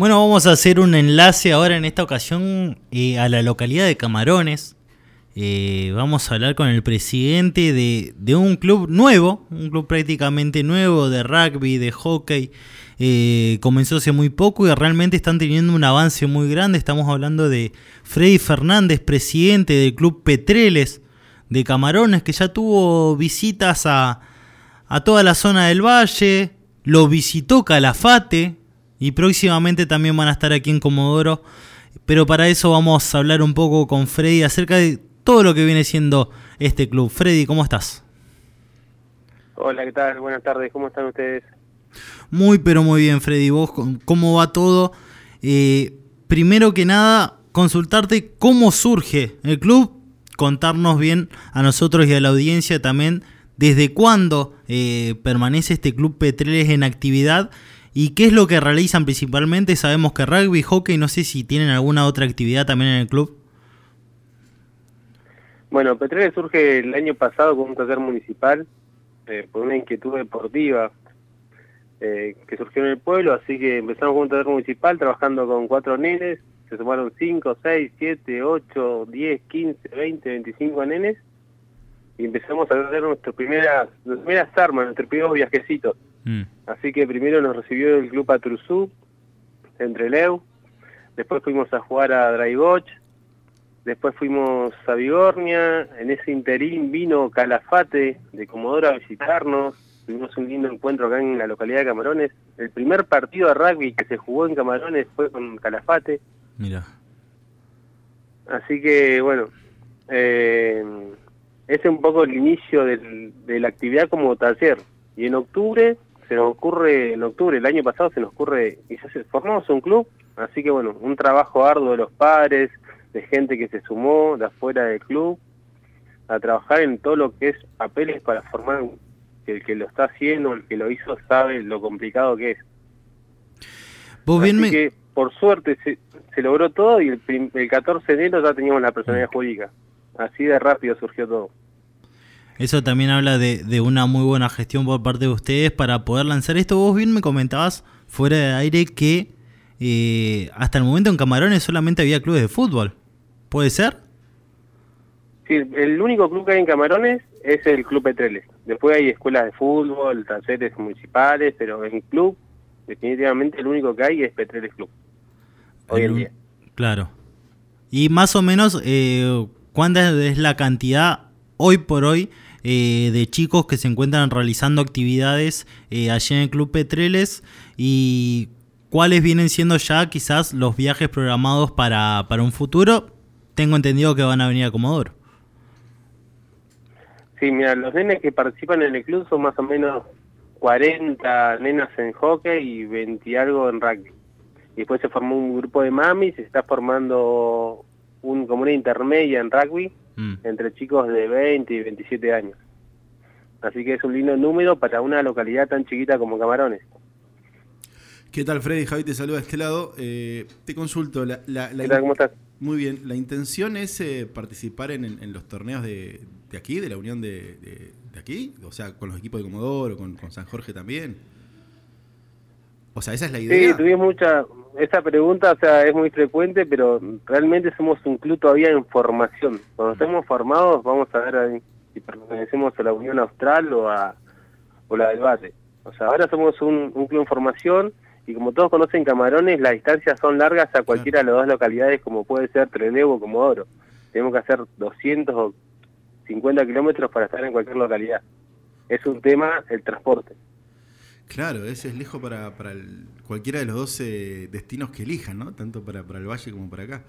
Bueno, vamos a hacer un enlace ahora en esta ocasión eh, a la localidad de Camarones. Eh, vamos a hablar con el presidente de, un club nuevo, un club prácticamente nuevo de rugby, de hockey. Eh, comenzó hace muy poco y realmente están teniendo un avance muy grande. Estamos hablando de Freddy Fernández, presidente del club Petreles de Camarones, que ya tuvo visitas a toda la zona del valle, lo visitó Calafate, y próximamente también van a estar aquí en Comodoro. Pero para eso vamos a hablar un poco con Freddy acerca de todo lo que viene siendo este club. Freddy, ¿cómo estás? Hola, ¿qué tal? Buenas tardes, ¿cómo están ustedes? Muy, pero muy bien, Freddy. ¿Vos cómo va todo? Eh, primero que nada, consultarte cómo surge el club, contarnos bien a nosotros y a la audiencia también desde cuándo eh, permanece este club Petreles en actividad ¿Y qué es lo que realizan principalmente? Sabemos que rugby, hockey, no sé si tienen alguna otra actividad también en el club. Bueno, Petreles surge el año pasado con un taller municipal eh, por una inquietud deportiva eh, que surgió en el pueblo, así que empezamos con un taller municipal trabajando con cuatro nenes, se sumaron 5, 6, 7, 8, 10, 15, 20, 25 nenes y empezamos a hacer nuestras primeras, nuestras primeras armas, nuestros primeros viajecitos. Mm. Así que primero nos recibió el club Atruzú, entre Leu, después fuimos a jugar a Draigoch, después fuimos a Vigornia, en ese interín vino Calafate de Comodoro a visitarnos, tuvimos un lindo encuentro acá en la localidad de Camarones. El primer partido de rugby que se jugó en Camarones fue con Calafate. Mira. Así que bueno, eh, ese es un poco el inicio del, de la actividad como taller. Y en octubre se nos ocurre, en octubre el año pasado se nos ocurre, quizás formamos un club, así que bueno, un trabajo arduo de los padres, de gente que se sumó de afuera del club, a trabajar en todo lo que es papeles para formar, que el que lo está haciendo, el que lo hizo sabe lo complicado que es. así que por suerte se, se, logró todo y el, el 14 de enero ya teníamos la personalidad jurídica. Así de rápido surgió todo. Eso también habla de, una muy buena gestión por parte de ustedes para poder lanzar esto. Vos bien me comentabas fuera de aire que eh, hasta el momento en Camarones solamente había clubes de fútbol. ¿Puede ser? Sí, el único club que hay en Camarones es el Club Petreles. Después hay escuelas de fútbol, talleres municipales, pero en club definitivamente el único que hay es Petreles Club. Hoy en día. Claro. Y más o menos, eh, ¿cuánta es la cantidad hoy por hoy eh, de chicos que se encuentran realizando actividades eh, allí en el Club Petreles y cuáles vienen siendo ya quizás los viajes programados para, para un futuro. Tengo entendido que van a venir a Comodoro. Sí, mira, los nenes que participan en el club son más o menos 40 nenas en hockey y 20 algo en rugby. Y después se formó un grupo de mami, se está formando un, como una intermedia en rugby Mm. entre chicos de 20 y 27 años. Así que es un lindo número para una localidad tan chiquita como Camarones. ¿Qué tal, Freddy? Javi te saluda a este lado. Eh, te consulto. La, ¿Cómo estás? Muy bien. ¿La intención es eh, participar en, los torneos de, aquí, de la unión de, aquí? O sea, con los equipos de Comodoro, con, con San Jorge también. O sea, esa es la idea. Sí, tuvimos mucha, esa pregunta, o sea, es muy frecuente, pero realmente somos un club todavía en formación. Cuando estemos formados, vamos a ver si pertenecemos a la Unión Austral o a o la del Valle. O sea, ahora somos un, club en formación y como todos conocen Camarones, las distancias son largas a cualquiera de las dos localidades, como puede ser Trelew o Comodoro. Tenemos que hacer 200 o 50 kilómetros para estar en cualquier localidad. Es un tema el transporte. Claro, ese es lejos para, para cualquiera de los 12 destinos que elijan, ¿no? Tanto para, para el valle como para acá.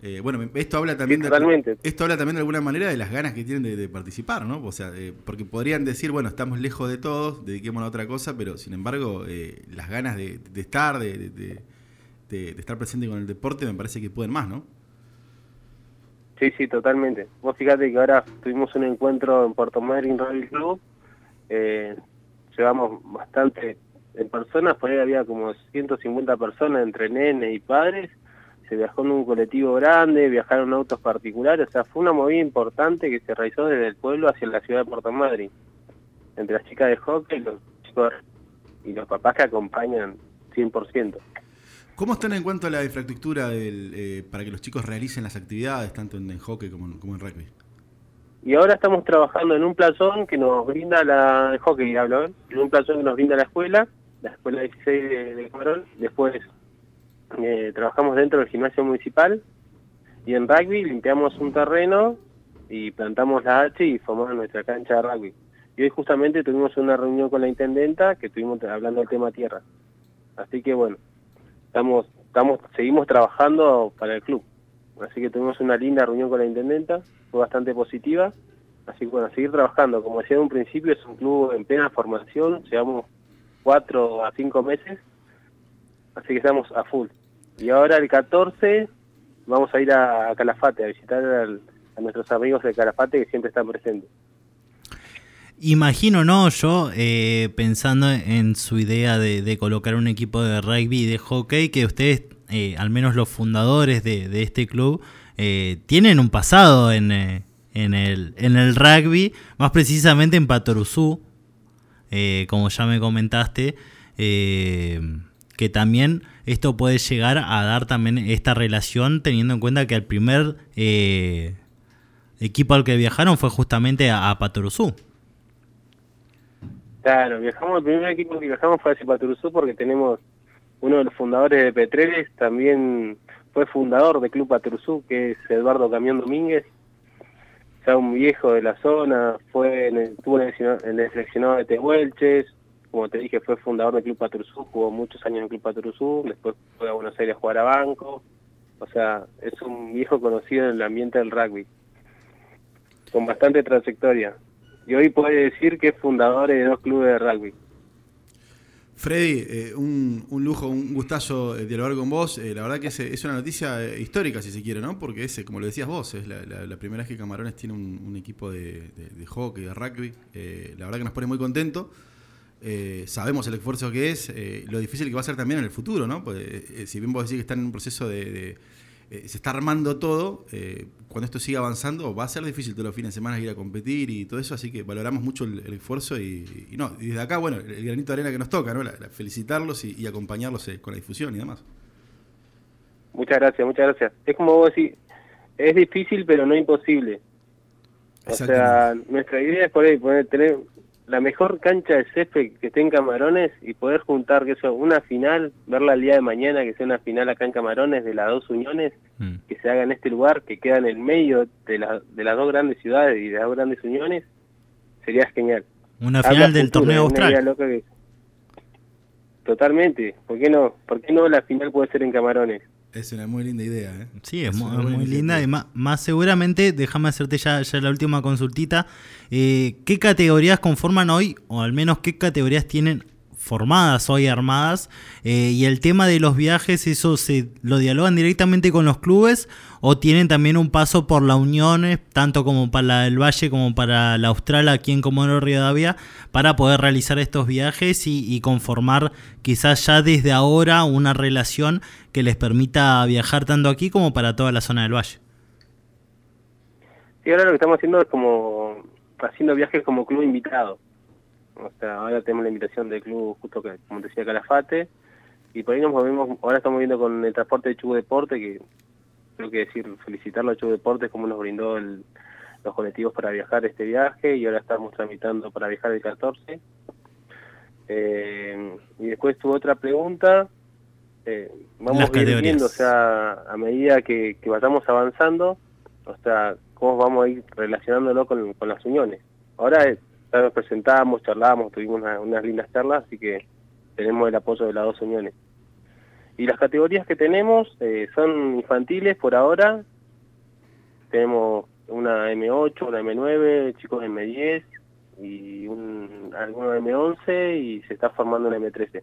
Eh, bueno, esto habla también de, esto habla también de alguna manera de las ganas que tienen de, participar, ¿no? O sea, porque podrían decir, bueno, estamos lejos de todos, dediquémonos a otra cosa, pero sin embargo, eh, las ganas de, estar, de, estar presente con el deporte, me parece que pueden más, ¿no? Sí, sí, totalmente. Vos fíjate que ahora tuvimos un encuentro en Puerto Madryn Rally Club, eh, llevamos bastante en personas, por ahí había como 150 personas entre nenes y padres, se viajó en un colectivo grande, viajaron autos particulares, o sea, fue una movida importante que se realizó desde el pueblo hacia la ciudad de Puerto Madryn, entre las chicas de hockey y los chicos y los papás que acompañan 100%. ¿Cómo están en cuanto a la infraestructura del, para que los chicos realicen las actividades, tanto en, hockey como en, rugby? Y ahora estamos trabajando en un plazón que nos brinda la de hockey, hablo, en un plazón que nos brinda la escuela, la escuela 16 de, de. Después eh, trabajamos dentro del gimnasio municipal y en rugby limpiamos un terreno y plantamos la H y formamos nuestra cancha de rugby. Y hoy justamente tuvimos una reunión con la intendenta que estuvimos hablando del tema tierra. Así que bueno, estamos, estamos, seguimos trabajando para el club. Así que tuvimos una linda reunión con la intendenta, fue bastante positiva. Así que bueno, seguir trabajando. Como decía en un principio, es un club en plena formación, llevamos cuatro a cinco meses, así que estamos a full. Y ahora el 14 vamos a ir a, Calafate a visitar a nuestros amigos de Calafate que siempre están presentes. Imagino, ¿no? Yo, eh, pensando en su idea de, colocar un equipo de rugby y de hockey, que ustedes, eh, al menos los fundadores de, este club, eh, tienen un pasado en, el, en el rugby, más precisamente en Patoruzú, como ya me comentaste, que también esto puede llegar a dar también esta relación, teniendo en cuenta que el primer equipo al que viajaron fue justamente a, a Patoruzú. Claro, viajamos, el primer equipo que viajamos fue a Paturuzú porque tenemos uno de los fundadores de Petreles, también fue fundador de Club Paturuzú, que es Eduardo Camión Domínguez, ya un viejo de la zona, fue en el, estuvo en el, seleccionado de Tehuelches, como te dije, fue fundador del Club Paturuzú, jugó muchos años en Club Paturuzú, después fue a Buenos Aires a jugar a banco, o sea, es un viejo conocido en el ambiente del rugby, con bastante trayectoria. Y hoy puede decir que es fundador de dos clubes de rugby. Freddy, eh, un, lujo, un gustazo eh, dialogar con vos. Eh, la verdad que es, una noticia histórica, si se quiere, ¿no? Porque es, como lo decías vos, es la, primera vez que Camarones tiene un, equipo de, hockey, de rugby. la verdad que nos pone muy contentos. sabemos el esfuerzo que es, lo difícil que va a ser también en el futuro, ¿no? Pues, si bien vos decís que están en un proceso de eh, se está armando todo. Eh, cuando esto siga avanzando, va a ser difícil todos los fines de semana ir a competir y todo eso, así que valoramos mucho el, esfuerzo y, no, y desde acá, bueno, el, granito de arena que nos toca, ¿no? felicitarlos y, acompañarlos eh, con la difusión y demás. Muchas gracias, muchas gracias. Es como vos decís, es difícil pero no imposible. O sea, nuestra idea es poder, poder tener la mejor cancha de césped que esté en Camarones y poder juntar que eso, una final, verla el día de mañana, que sea una final acá en Camarones de las dos uniones, mm. que se haga en este lugar, que queda en el medio de, la, de las dos grandes ciudades y de las dos grandes uniones, sería genial. Una final del torneo austral. Totalmente, ¿por qué no? ¿Por qué no la final puede ser en Camarones? Es una muy linda idea, ¿eh? Sí, es, muy, linda. Y más, seguramente, déjame hacerte ya, ya la última consultita. Eh, ¿Qué categorías conforman hoy, o al menos qué categorías tienen formadas hoy armadas eh, y el tema de los viajes eso se lo dialogan directamente con los clubes o tienen también un paso por la Unión tanto como para el Valle como para la Austral aquí en Comodoro Rivadavia para poder realizar estos viajes y, conformar quizás ya desde ahora una relación que les permita viajar tanto aquí como para toda la zona del Valle. Sí, ahora lo que estamos haciendo es como haciendo viajes como club invitado o sea, ahora tenemos la invitación del club, justo que, como decía, Calafate. Y por ahí nos movemos, ahora estamos viendo con el transporte de Chubo Deporte, que creo que decir, felicitarlo a Chubo Deporte, como nos brindó los colectivos para viajar este viaje. Y ahora estamos tramitando para viajar el 14. Eh, y después tuvo otra pregunta. Eh, vamos a ir viendo, o sea, a medida que, vayamos avanzando, o sea, cómo vamos a ir relacionándolo con, con las uniones. Ahora es ya nos presentamos, charlamos, tuvimos unas lindas charlas, así que tenemos el apoyo de las dos uniones. Y las categorías que tenemos eh, son infantiles por ahora. Tenemos una M8, una M9, chicos M10 y un, algunos M11 y se está formando una M13.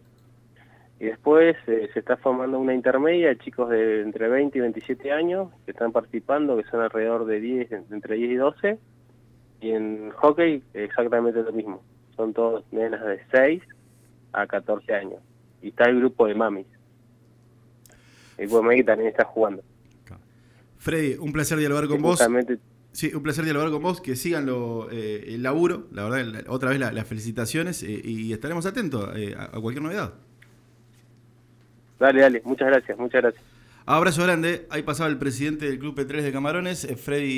Y después eh, se está formando una intermedia chicos de entre 20 y 27 años que están participando, que son alrededor de 10, entre 10 y 12 y en hockey exactamente lo mismo. Son todos nenas de 6 a 14 años. Y está el grupo de mamis. El grupo de mamis también está jugando. Freddy, un placer dialogar con vos. Sí, un placer dialogar con vos, que sigan lo, eh, el laburo, la verdad, otra vez las felicitaciones eh, y estaremos atentos eh, a, cualquier novedad. Dale, dale, muchas gracias, muchas gracias. Abrazo grande, ahí pasaba el presidente del Club P3 de Camarones, Freddy